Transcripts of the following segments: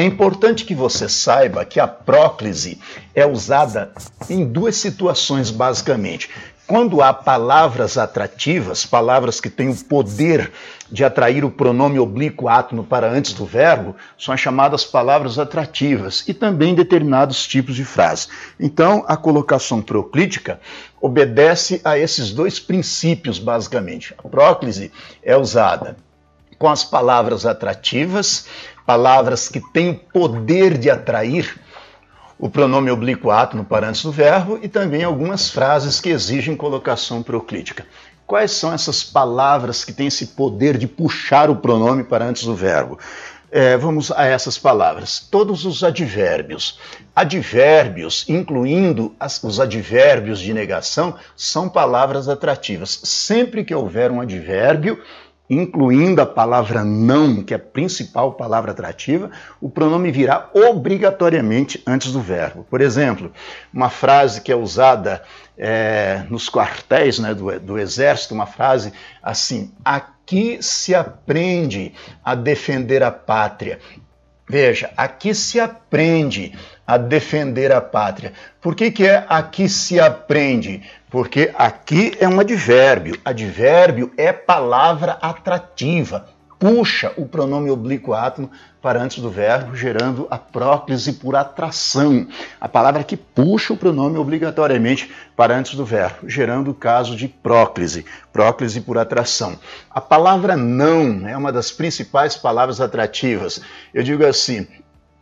É importante que você saiba que a próclise é usada em duas situações, basicamente. Quando há palavras atrativas, palavras que têm o poder de atrair o pronome oblíquo átono para antes do verbo, são as chamadas palavras atrativas e também determinados tipos de frase. Então, a colocação proclítica obedece a esses dois princípios, basicamente. A próclise é usada com as palavras atrativas, palavras que têm o poder de atrair o pronome oblíquo átono para antes do verbo e também algumas frases que exigem colocação proclítica. Quais são essas palavras que têm esse poder de puxar o pronome para antes do verbo? É, vamos a essas palavras. Todos os advérbios. Advérbios, incluindo as, os advérbios de negação, são palavras atrativas. Sempre que houver um advérbio, incluindo a palavra não, que é a principal palavra atrativa, o pronome virá obrigatoriamente antes do verbo. Por exemplo, uma frase que é usada é, nos quartéis né, do, do exército, uma frase assim: aqui se aprende a defender a pátria. Veja, aqui se aprende a defender a pátria. Por que, que é aqui se aprende? Porque aqui é um advérbio. Advérbio é palavra atrativa. Puxa o pronome oblíquo átomo para antes do verbo, gerando a próclise por atração. A palavra que puxa o pronome obrigatoriamente para antes do verbo, gerando o caso de próclise, próclise por atração. A palavra não é uma das principais palavras atrativas. Eu digo assim,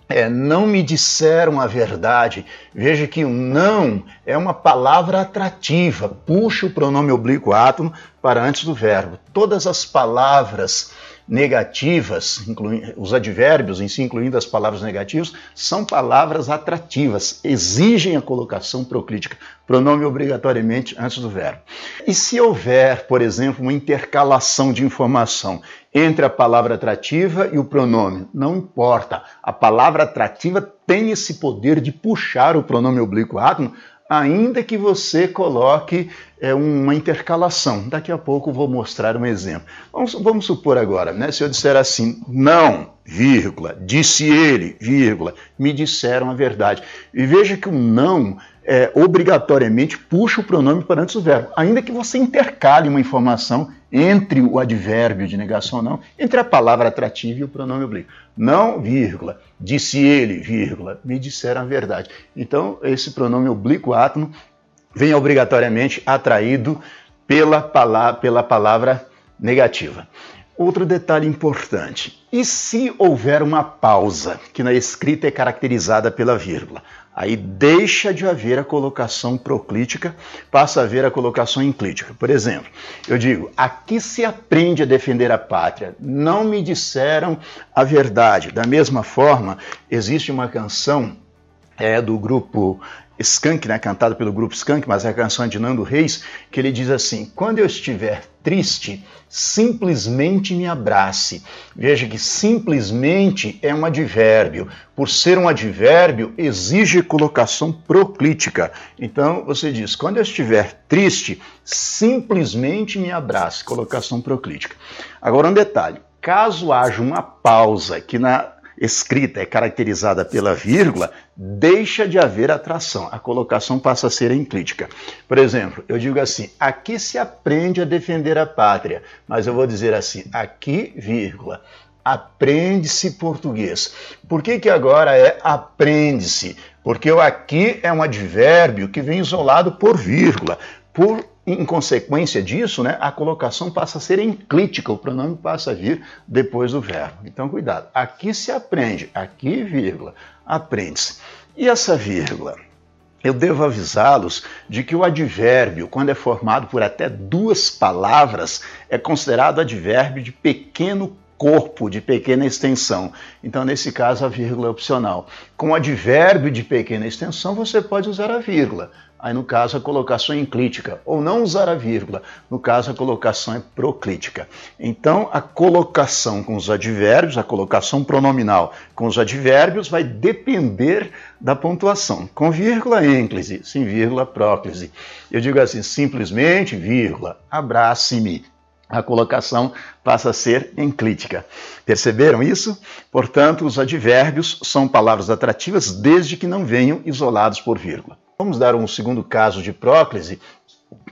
é, não me disseram a verdade. Veja que o não é uma palavra atrativa, puxa o pronome oblíquo átomo para antes do verbo. Todas as palavras negativas, os advérbios em si, incluindo as palavras negativas, são palavras atrativas, exigem a colocação proclítica, pronome obrigatoriamente antes do verbo. E se houver, por exemplo, uma intercalação de informação entre a palavra atrativa e o pronome, não importa, a palavra atrativa tem esse poder de puxar o pronome oblíquo átomo ainda que você coloque é, uma intercalação. Daqui a pouco vou mostrar um exemplo. Vamos, vamos supor agora, né, se eu disser assim, não, vírgula, disse ele, vírgula, me disseram a verdade. E veja que o não é, obrigatoriamente puxa o pronome para antes do verbo, ainda que você intercale uma informação entre o advérbio de negação não, entre a palavra atrativa e o pronome oblíquo. Não, vírgula, disse ele, vírgula, me disseram a verdade. Então, esse pronome oblíquo átomo vem obrigatoriamente atraído pela pela palavra negativa. Outro detalhe importante: e se houver uma pausa, que na escrita é caracterizada pela vírgula? Aí deixa de haver a colocação proclítica, passa a haver a colocação enclítica. Por exemplo, eu digo: aqui se aprende a defender a pátria. Não me disseram a verdade. Da mesma forma, existe uma canção é, do grupo Skank, né, cantada pelo grupo Skank, mas é a canção de Nando Reis, que ele diz assim: Quando eu estiver triste, simplesmente me abrace. Veja que simplesmente é um advérbio. Por ser um advérbio, exige colocação proclítica. Então você diz: Quando eu estiver triste, simplesmente me abrace. Colocação proclítica. Agora um detalhe: caso haja uma pausa que na escrita é caracterizada pela vírgula, deixa de haver atração. A colocação passa a ser enclítica. Por exemplo, eu digo assim: aqui se aprende a defender a pátria, mas eu vou dizer assim: aqui, vírgula, aprende-se português. Por que, que agora é aprende-se? Porque o aqui é um advérbio que vem isolado por vírgula. Por em consequência disso, né, a colocação passa a ser enclítica, o pronome passa a vir depois do verbo. Então, cuidado. Aqui se aprende, aqui, vírgula, aprende-se. E essa vírgula? Eu devo avisá-los de que o advérbio, quando é formado por até duas palavras, é considerado advérbio de pequeno corpo, de pequena extensão. Então, nesse caso, a vírgula é opcional. Com advérbio de pequena extensão, você pode usar a vírgula. Aí, no caso, a colocação é enclítica, ou não usar a vírgula, no caso, a colocação é proclítica. Então, a colocação com os advérbios, a colocação pronominal com os advérbios, vai depender da pontuação. Com vírgula, ênclise, sem vírgula, próclise. Eu digo assim, simplesmente, vírgula, abrace-me. A colocação passa a ser enclítica. Perceberam isso? Portanto, os advérbios são palavras atrativas desde que não venham isolados por vírgula. Vamos dar um segundo caso de próclise,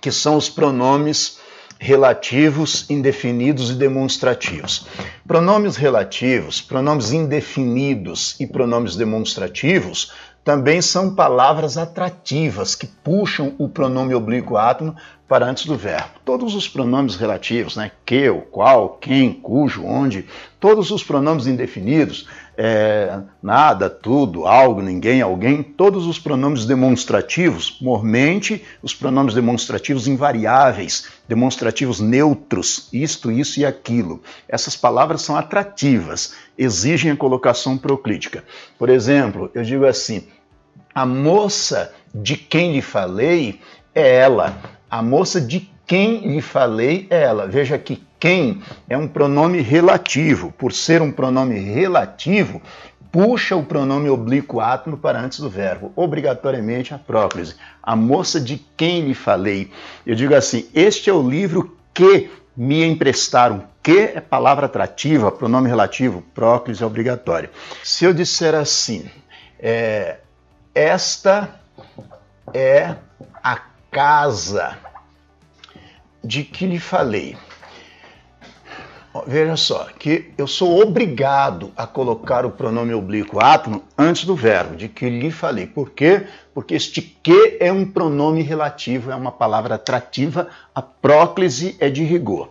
que são os pronomes relativos, indefinidos e demonstrativos. Pronomes relativos, pronomes indefinidos e pronomes demonstrativos também são palavras atrativas que puxam o pronome oblíquo átomo para antes do verbo. Todos os pronomes relativos, né, que, o qual, quem, cujo, onde, todos os pronomes indefinidos, é, nada, tudo, algo, ninguém, alguém, todos os pronomes demonstrativos, mormente os pronomes demonstrativos invariáveis, demonstrativos neutros, isto, isso e aquilo. Essas palavras são atrativas, exigem a colocação proclítica. Por exemplo, eu digo assim: a moça de quem lhe falei é ela. A moça de quem lhe falei é ela. Veja que quem é um pronome relativo. Por ser um pronome relativo, puxa o pronome oblíquo átomo para antes do verbo, obrigatoriamente a próclise. A moça de quem lhe falei. Eu digo assim: este é o livro que me emprestaram. Que é palavra atrativa, pronome relativo, próclise é obrigatório. Se eu disser assim, é, esta é a casa de que lhe falei. Veja só, que eu sou obrigado a colocar o pronome oblíquo átomo antes do verbo, de que lhe falei. Por quê? Porque este que é um pronome relativo, é uma palavra atrativa, a próclise é de rigor.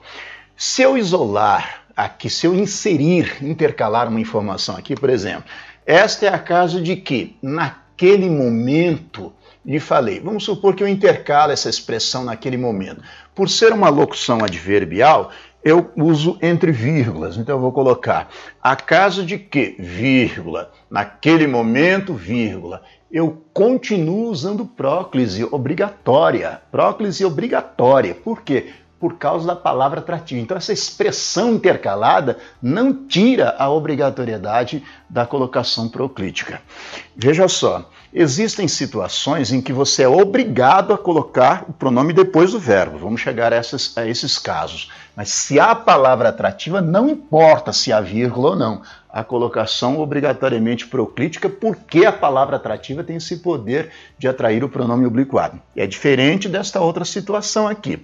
Se eu isolar aqui, se eu inserir, intercalar uma informação aqui, por exemplo, esta é a casa de que, na naquele momento lhe falei. Vamos supor que eu intercalo essa expressão naquele momento. Por ser uma locução adverbial, eu uso entre vírgulas. Então eu vou colocar a caso de que, vírgula, naquele momento, vírgula. Eu continuo usando próclise obrigatória. Próclise obrigatória. Por quê? por causa da palavra atrativa. Então, essa expressão intercalada não tira a obrigatoriedade da colocação proclítica. Veja só, existem situações em que você é obrigado a colocar o pronome depois do verbo. Vamos chegar a, essas, a esses casos. Mas se há palavra atrativa, não importa se há vírgula ou não. A colocação obrigatoriamente proclítica, porque a palavra atrativa tem esse poder de atrair o pronome obliquado. E é diferente desta outra situação aqui.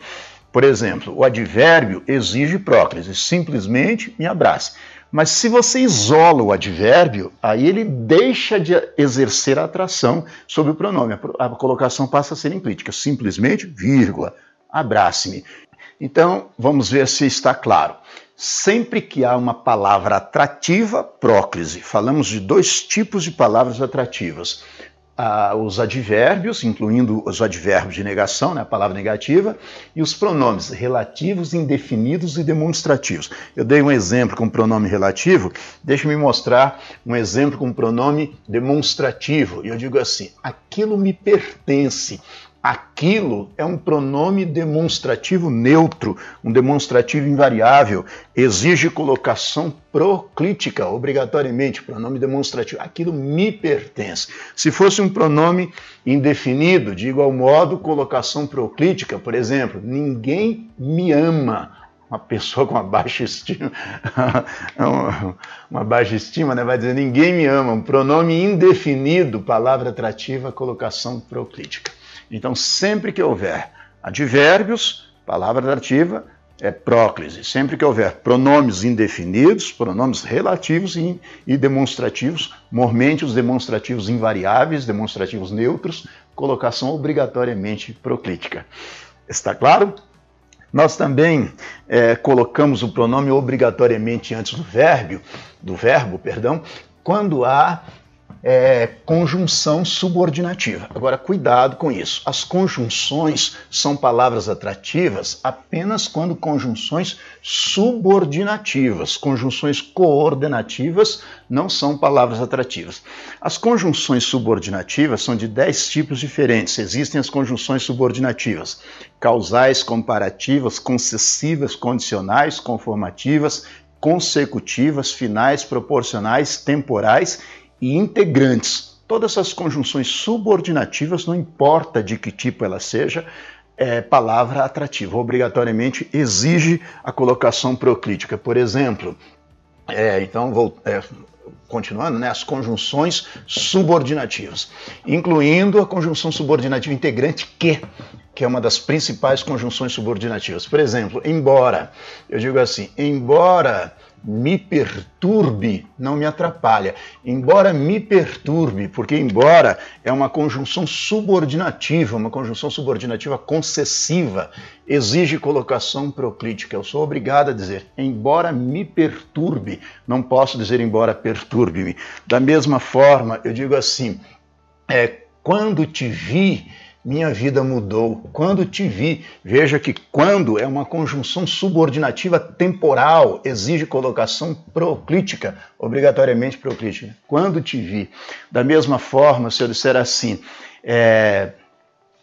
Por exemplo, o advérbio exige próclise, simplesmente me abrace. Mas se você isola o advérbio, aí ele deixa de exercer a atração sobre o pronome. A colocação passa a ser enclítica, simplesmente, vírgula, abrace-me. Então, vamos ver se está claro. Sempre que há uma palavra atrativa, próclise. Falamos de dois tipos de palavras atrativas ah, os advérbios, incluindo os advérbios de negação, né, a palavra negativa, e os pronomes relativos, indefinidos e demonstrativos. Eu dei um exemplo com pronome relativo, deixe-me mostrar um exemplo com pronome demonstrativo. E eu digo assim: aquilo me pertence. Aquilo é um pronome demonstrativo neutro, um demonstrativo invariável, exige colocação proclítica, obrigatoriamente, pronome demonstrativo. Aquilo me pertence. Se fosse um pronome indefinido, de igual modo, colocação proclítica, por exemplo, ninguém me ama. Uma pessoa com uma baixa estima, uma baixa estima, né, vai dizer ninguém me ama. Um pronome indefinido, palavra atrativa, colocação proclítica. Então, sempre que houver advérbios, palavra dativa, é próclise. Sempre que houver pronomes indefinidos, pronomes relativos e, demonstrativos, mormente os demonstrativos invariáveis, demonstrativos neutros, colocação obrigatoriamente proclítica. Está claro? Nós também é, colocamos o pronome obrigatoriamente antes do verbo, do verbo, perdão, quando há é, conjunção subordinativa. Agora, cuidado com isso. As conjunções são palavras atrativas apenas quando conjunções subordinativas. Conjunções coordenativas não são palavras atrativas. As conjunções subordinativas são de dez tipos diferentes. Existem as conjunções subordinativas: causais, comparativas, concessivas, condicionais, conformativas, consecutivas, finais, proporcionais, temporais e integrantes. Todas essas conjunções subordinativas, não importa de que tipo ela seja, é, palavra atrativa. Obrigatoriamente exige a colocação proclítica. Por exemplo, é, então vou é, continuando, né, as conjunções subordinativas, incluindo a conjunção subordinativa integrante que, que é uma das principais conjunções subordinativas. Por exemplo, embora, eu digo assim, embora me perturbe não me atrapalha. Embora me perturbe, porque embora é uma conjunção subordinativa, uma conjunção subordinativa concessiva, exige colocação proclítica. Eu sou obrigado a dizer, embora me perturbe, não posso dizer embora perturbe-me. Da mesma forma, eu digo assim, é, quando te vi, minha vida mudou. Quando te vi, veja que quando é uma conjunção subordinativa temporal, exige colocação proclítica, obrigatoriamente proclítica. Quando te vi. Da mesma forma, se eu disser assim, é,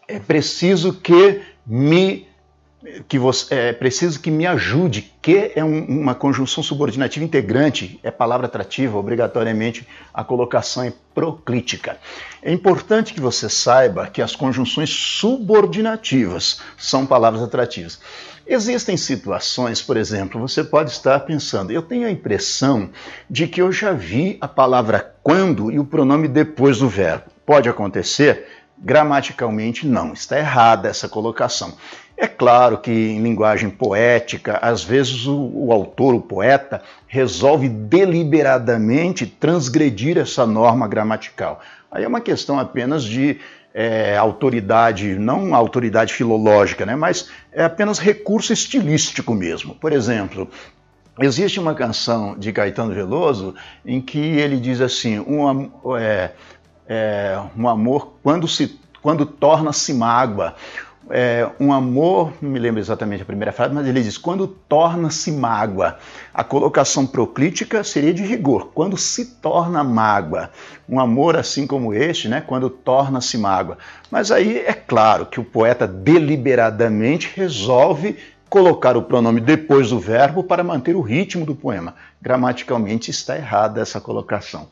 é preciso que me que você é preciso que me ajude, que é um, uma conjunção subordinativa integrante, é palavra atrativa, obrigatoriamente a colocação é proclítica. É importante que você saiba que as conjunções subordinativas são palavras atrativas. Existem situações, por exemplo, você pode estar pensando, eu tenho a impressão de que eu já vi a palavra quando e o pronome depois do verbo. Pode acontecer? Gramaticalmente não, está errada essa colocação. É claro que em linguagem poética, às vezes o, o, autor, o poeta, resolve deliberadamente transgredir essa norma gramatical. Aí é uma questão apenas de é, autoridade, não autoridade filológica, né, mas é apenas recurso estilístico mesmo. Por exemplo, existe uma canção de Caetano Veloso em que ele diz assim: um, é, é, um amor quando se quando torna-se mágoa é, um amor, não me lembro exatamente a primeira frase, mas ele diz: quando torna-se mágoa. A colocação proclítica seria de rigor, quando se torna mágoa. Um amor assim como este, né, quando torna-se mágoa. Mas aí é claro que o poeta deliberadamente resolve colocar o pronome depois do verbo para manter o ritmo do poema. Gramaticalmente está errada essa colocação.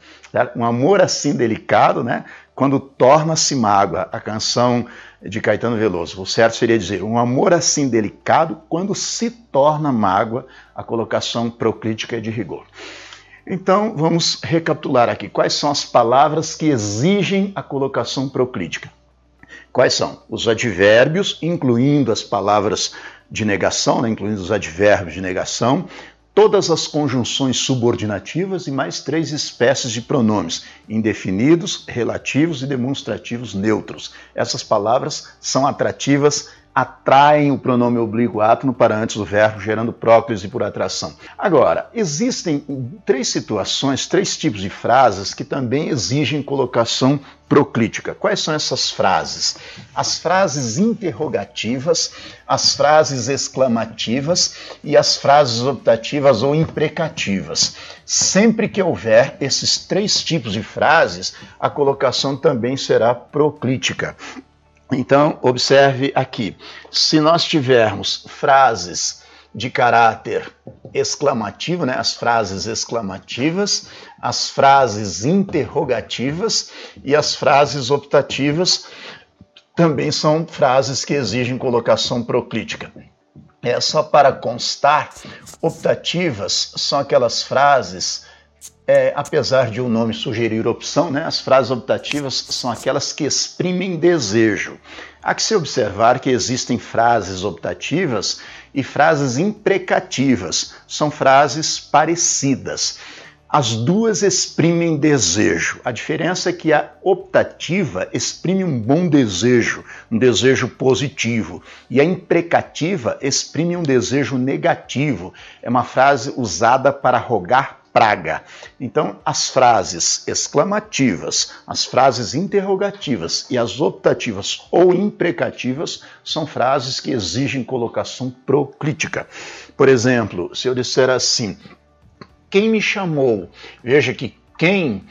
Um amor assim delicado, né? Quando torna-se mágoa, a canção de Caetano Veloso. O certo seria dizer um amor assim delicado quando se torna mágoa, a colocação proclítica é de rigor. Então, vamos recapitular aqui. Quais são as palavras que exigem a colocação proclítica? Quais são? Os advérbios, incluindo as palavras de negação, né, incluindo os advérbios de negação, todas as conjunções subordinativas e mais três espécies de pronomes, indefinidos, relativos e demonstrativos neutros. Essas palavras são atrativas atraem o pronome oblíquo átono para antes do verbo, gerando próclise por atração. Agora, existem três situações, três tipos de frases que também exigem colocação proclítica. Quais são essas frases? As frases interrogativas, as frases exclamativas e as frases optativas ou imprecativas. Sempre que houver esses três tipos de frases, a colocação também será proclítica. Então, observe aqui: se nós tivermos frases de caráter exclamativo, né, as frases exclamativas, as frases interrogativas e as frases optativas também são frases que exigem colocação proclítica. É só para constar, optativas são aquelas frases é, apesar de o nome sugerir opção, né, as frases optativas são aquelas que exprimem desejo. Há que se observar que existem frases optativas e frases imprecativas, são frases parecidas. As duas exprimem desejo. A diferença é que a optativa exprime um bom desejo, um desejo positivo, e a imprecativa exprime um desejo negativo. É uma frase usada para rogar praga. Então, as frases exclamativas, as frases interrogativas e as optativas ou imprecativas são frases que exigem colocação proclítica. Por exemplo, se eu disser assim: Quem me chamou? Veja que quem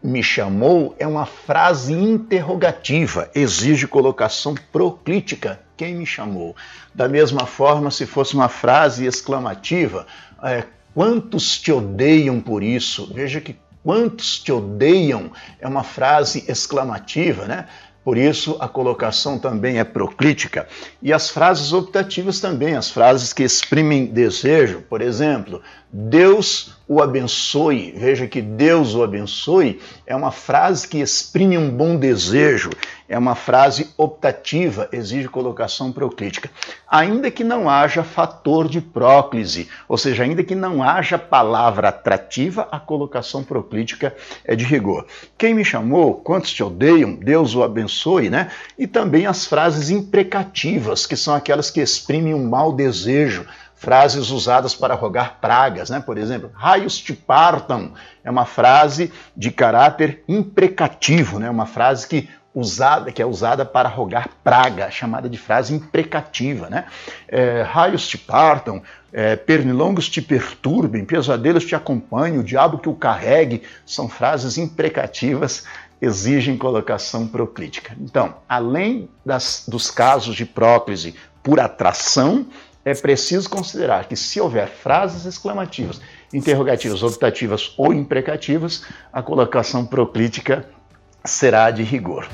me chamou é uma frase interrogativa, exige colocação proclítica. Quem me chamou? Da mesma forma, se fosse uma frase exclamativa, é, Quantos te odeiam por isso? Veja que quantos te odeiam é uma frase exclamativa, né? Por isso, a colocação também é proclítica. E as frases optativas também, as frases que exprimem desejo. Por exemplo, Deus o abençoe. Veja que Deus o abençoe é uma frase que exprime um bom desejo, é uma frase optativa, exige colocação proclítica. Ainda que não haja fator de próclise, ou seja, ainda que não haja palavra atrativa, a colocação proclítica é de rigor. Quem me chamou, quantos te odeiam, Deus o abençoe, né? E também as frases imprecativas, que são aquelas que exprimem um mau desejo, frases usadas para rogar pragas, né? Por exemplo, raios te partam é uma frase de caráter imprecativo, né? Uma frase que usada que é usada para rogar praga, chamada de frase imprecativa, né? É, raios te partam, é, pernilongos te perturbem, pesadelos te acompanhem, o diabo que o carregue, são frases imprecativas exigem colocação proclítica. Então, além das, dos casos de próclise por atração, é preciso considerar que se houver frases exclamativas, interrogativas, optativas ou imprecativas, a colocação proclítica será de rigor.